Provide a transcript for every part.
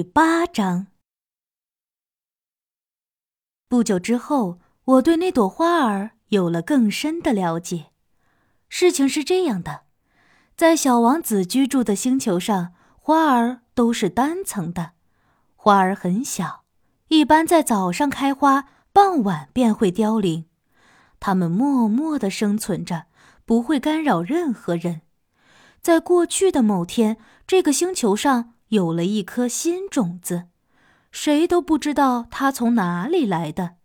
第八章。不久之后，我对那朵花儿有了更深的了解。事情是这样的，在小王子居住的星球上，花儿都是单层的，花儿很小，一般在早上开花，傍晚便会凋零。它们默默的生存着，不会干扰任何人。在过去的某天，这个星球上有了一颗新种子，谁都不知道它从哪里来的。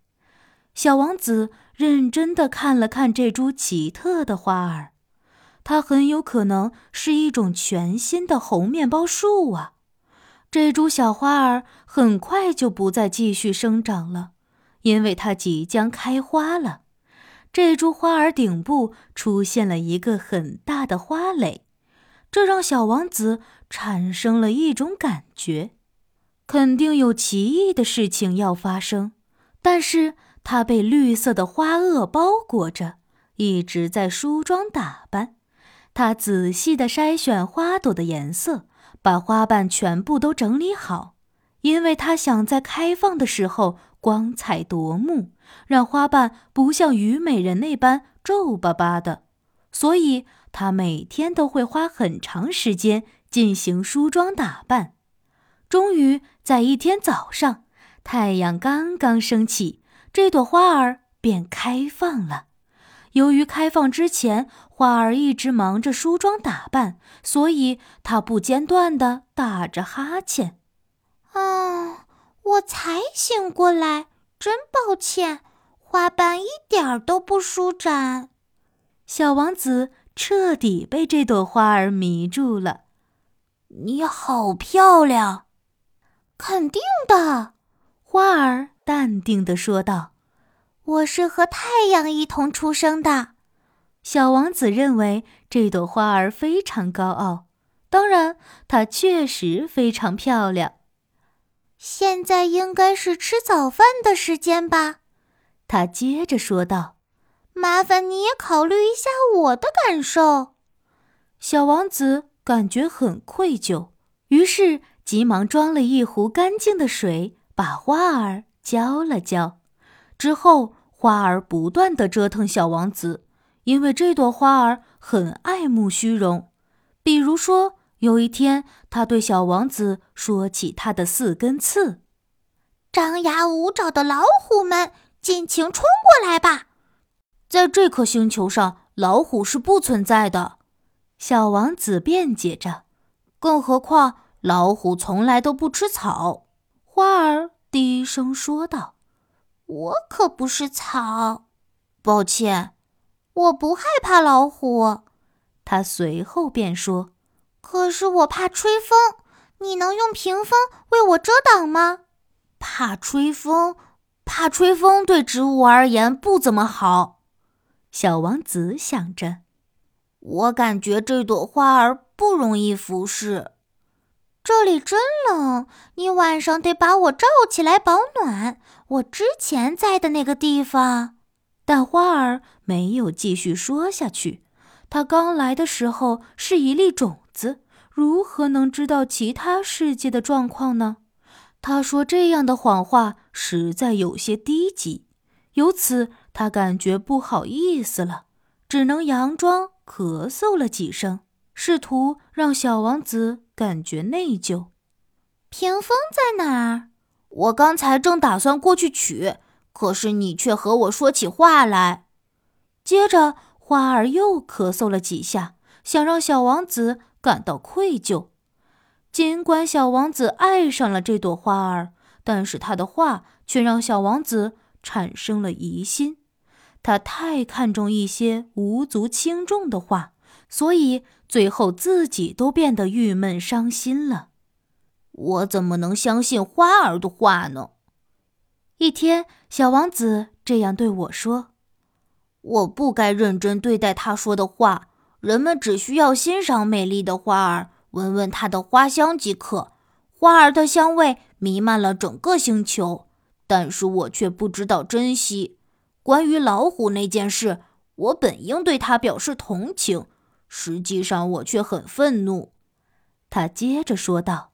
小王子认真的看了看这株奇特的花儿，它很有可能是一种全新的红面包树啊！这株小花儿很快就不再继续生长了，因为它即将开花了。这株花儿顶部出现了一个很大的花蕾，这让小王子产生了一种感觉，肯定有奇异的事情要发生。但是他被绿色的花萼包裹着，一直在梳妆打扮。他仔细地筛选花朵的颜色，把花瓣全部都整理好，因为他想在开放的时候光彩夺目。让花瓣不像虞美人那般皱巴巴的，所以她每天都会花很长时间进行梳妆打扮。终于在一天早上，太阳刚刚升起，这朵花儿便开放了。由于开放之前花儿一直忙着梳妆打扮，所以她不间断地打着哈欠。啊，我才醒过来。真抱歉，花瓣一点儿都不舒展。小王子彻底被这朵花儿迷住了。你好漂亮，肯定的。花儿淡定地说道：“我是和太阳一同出生的。”小王子认为这朵花儿非常高傲，当然，它确实非常漂亮。现在应该是吃早饭的时间吧，他接着说道：“麻烦你也考虑一下我的感受。”小王子感觉很愧疚，于是急忙装了一壶干净的水，把花儿浇了浇。之后，花儿不断的折腾小王子，因为这朵花儿很爱慕虚荣，比如说。有一天，他对小王子说起他的四根刺：“张牙舞爪的老虎们，尽情冲过来吧！”在这颗星球上，老虎是不存在的。小王子辩解着。更何况，老虎从来都不吃草。花儿低声说道：“我可不是草。”抱歉，我不害怕老虎。他随后便说。可是我怕吹风，你能用屏风为我遮挡吗？怕吹风，怕吹风对植物而言不怎么好。小王子想着，我感觉这朵花儿不容易服侍。这里真冷，你晚上得把我罩起来保暖。我之前在的那个地方，但花儿没有继续说下去。它刚来的时候是一粒种。子如何能知道其他世界的状况呢？他说这样的谎话实在有些低级，由此他感觉不好意思了，只能佯装咳嗽了几声，试图让小王子感觉内疚。屏风在哪儿？我刚才正打算过去取，可是你却和我说起话来。接着，花儿又咳嗽了几下，想让小王子。感到愧疚，尽管小王子爱上了这朵花儿，但是他的话却让小王子产生了疑心。他太看重一些无足轻重的话，所以最后自己都变得郁闷伤心了。我怎么能相信花儿的话呢？一天，小王子这样对我说：“我不该认真对待他说的话。”人们只需要欣赏美丽的花儿，闻闻它的花香即可。花儿的香味弥漫了整个星球，但是我却不知道珍惜。关于老虎那件事，我本应对他表示同情，实际上我却很愤怒。他接着说道：“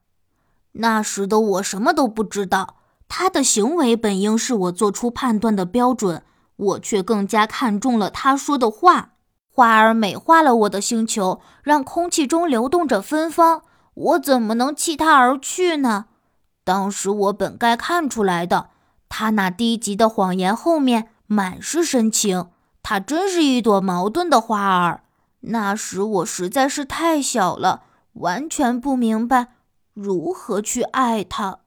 那时的我什么都不知道，他的行为本应是我做出判断的标准，我却更加看重了他说的话。花儿美化了我的星球，让空气中流动着芬芳，我怎么能弃他而去呢？当时我本该看出来的，他那低级的谎言后面满是深情。它真是一朵矛盾的花儿。那时我实在是太小了，完全不明白如何去爱他。